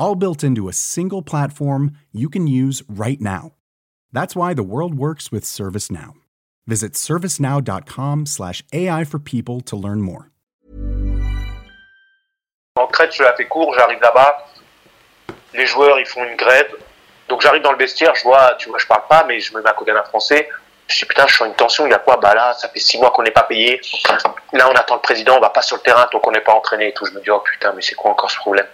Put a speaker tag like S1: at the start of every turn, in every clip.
S1: All built into a single platform you can use right now. That's why the world works with ServiceNow. Visit servicenow.com/ai for people to learn more.
S2: En crête, je la fais court, j'arrive là-bas. Les joueurs, ils font une grève. Donc j'arrive dans le vestiaire, je vois, tu vois, je parle pas, mais je me mets à côté d'un Français. Je dis putain, je sens une tension, il y a quoi? Bah là, ça fait six mois qu'on n'est pas payé. Là, on attend le président, on va pas sur le terrain tant qu'on n'est pas entraîné et tout. Je me dis oh putain, mais c'est quoi encore ce problème?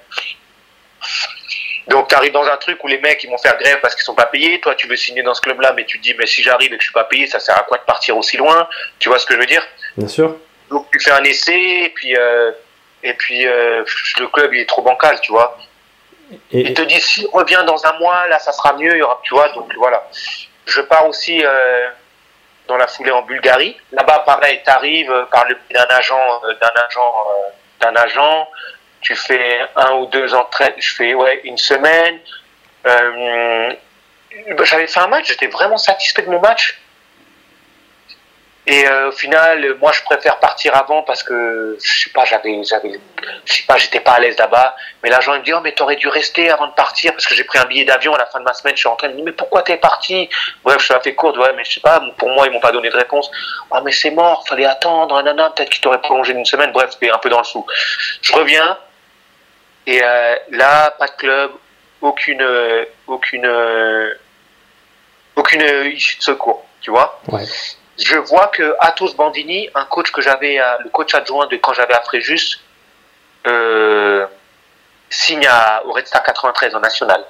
S2: Donc tu arrives dans un truc où les mecs ils vont faire grève parce qu'ils sont pas payés. Toi, tu veux signer dans ce club-là, mais tu te dis mais si j'arrive et que je suis pas payé, ça sert à quoi de partir aussi loin? Tu vois ce que je veux dire?
S3: Bien sûr.
S2: Donc tu fais un essai et puis euh, et puis euh, le club il est trop bancal, tu vois.
S3: Et,
S2: Il te dit si reviens dans un mois, là ça sera mieux, il y aura, tu vois. Donc voilà. Je pars aussi euh, dans la foulée en Bulgarie. Là-bas, pareil, t'arrives euh, par le biais d'un agent, d'un agent, d'un agent. Tu fais un ou deux entraînements. Je fais ouais une semaine. Euh, J'avais fait un match, j'étais vraiment satisfait de mon match. Et euh, au final, moi, je préfère partir avant parce que je sais pas, j'avais, j'avais, je sais pas, j'étais pas à l'aise là-bas. Mais l'agent me dit oh mais t'aurais dû rester avant de partir parce que j'ai pris un billet d'avion à la fin de ma semaine. Je suis rentré, il me dit mais pourquoi t'es parti? Bref, je suis fait courte, ouais, mais je sais pas. Pour moi, ils m'ont pas donné de réponse. Ah mais c'est mort, fallait attendre, nanana, peut-être qu'ils t'auraient prolongé d'une semaine. Bref, c'était un peu dans le sou. Je reviens et euh, là, pas de club, aucune, euh, aucune, euh, aucune issue de secours, tu vois
S3: ouais.
S2: je vois que Athos Bandini, un coach que j'avais, le coach adjoint de quand j'avais à Fréjus, euh, signe à, au Red Star 93 en national.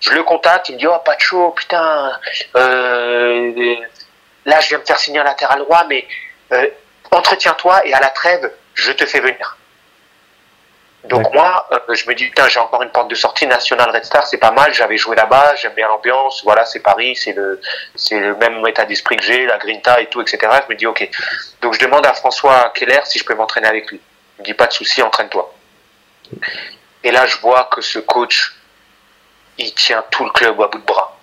S2: Je le contacte, il me dit oh Pacho, putain, euh, là je viens me faire signer un latéral droit, mais euh, entretiens-toi et à la trêve, je te fais venir. Donc moi, euh, je me dis putain, j'ai encore une porte de sortie nationale Red Star, c'est pas mal. J'avais joué là-bas, j'aime bien l'ambiance. Voilà, c'est Paris, c'est le, c'est le même état d'esprit que j'ai, la grinta et tout, etc. Je me dis ok. Donc je demande à François Keller si je peux m'entraîner avec lui. Il me dit pas de souci, entraîne-toi. Et là, je vois que ce coach, il tient tout le club à bout de bras.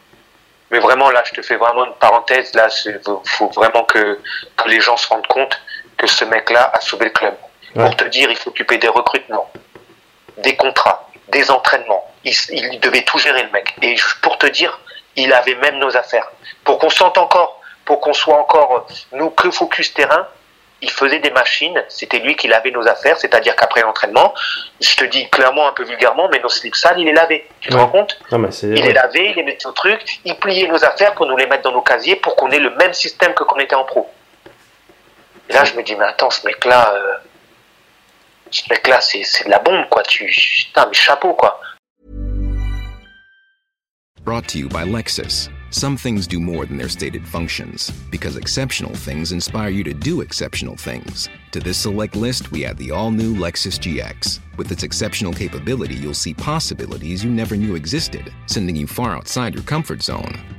S2: Mais vraiment, là, je te fais vraiment une parenthèse. Là, il faut vraiment que, que les gens se rendent compte que ce mec-là a sauvé le club.
S3: Ouais.
S2: Pour te dire, il s'occupait des recrutements, des contrats, des entraînements. Il, il devait tout gérer, le mec. Et pour te dire, il avait même nos affaires. Pour qu'on sente encore, pour qu'on soit encore, nous, que focus terrain, il faisait des machines, c'était lui qui lavait nos affaires, c'est-à-dire qu'après l'entraînement, je te dis clairement, un peu vulgairement, mais nos slips sales, il les lavait. Tu te
S3: Ouais.
S2: rends compte
S3: Non, mais c'est.
S2: Il les lavait, il les mettait au truc, il pliait nos affaires pour nous les mettre dans nos casiers pour qu'on ait le même système que qu'on était en pro. Et là, je me dis, mais attends, ce mec-là, euh, mec-là, c'est c'est de la bombe, quoi. Tu, putain, mais chapeau, quoi.
S4: Brought to you by Lexus. Some things do more than their stated functions, because exceptional things inspire you to do exceptional things. To this select list, we add the all new Lexus GX. With its exceptional capability, you'll see possibilities you never knew existed, sending you far outside your comfort zone.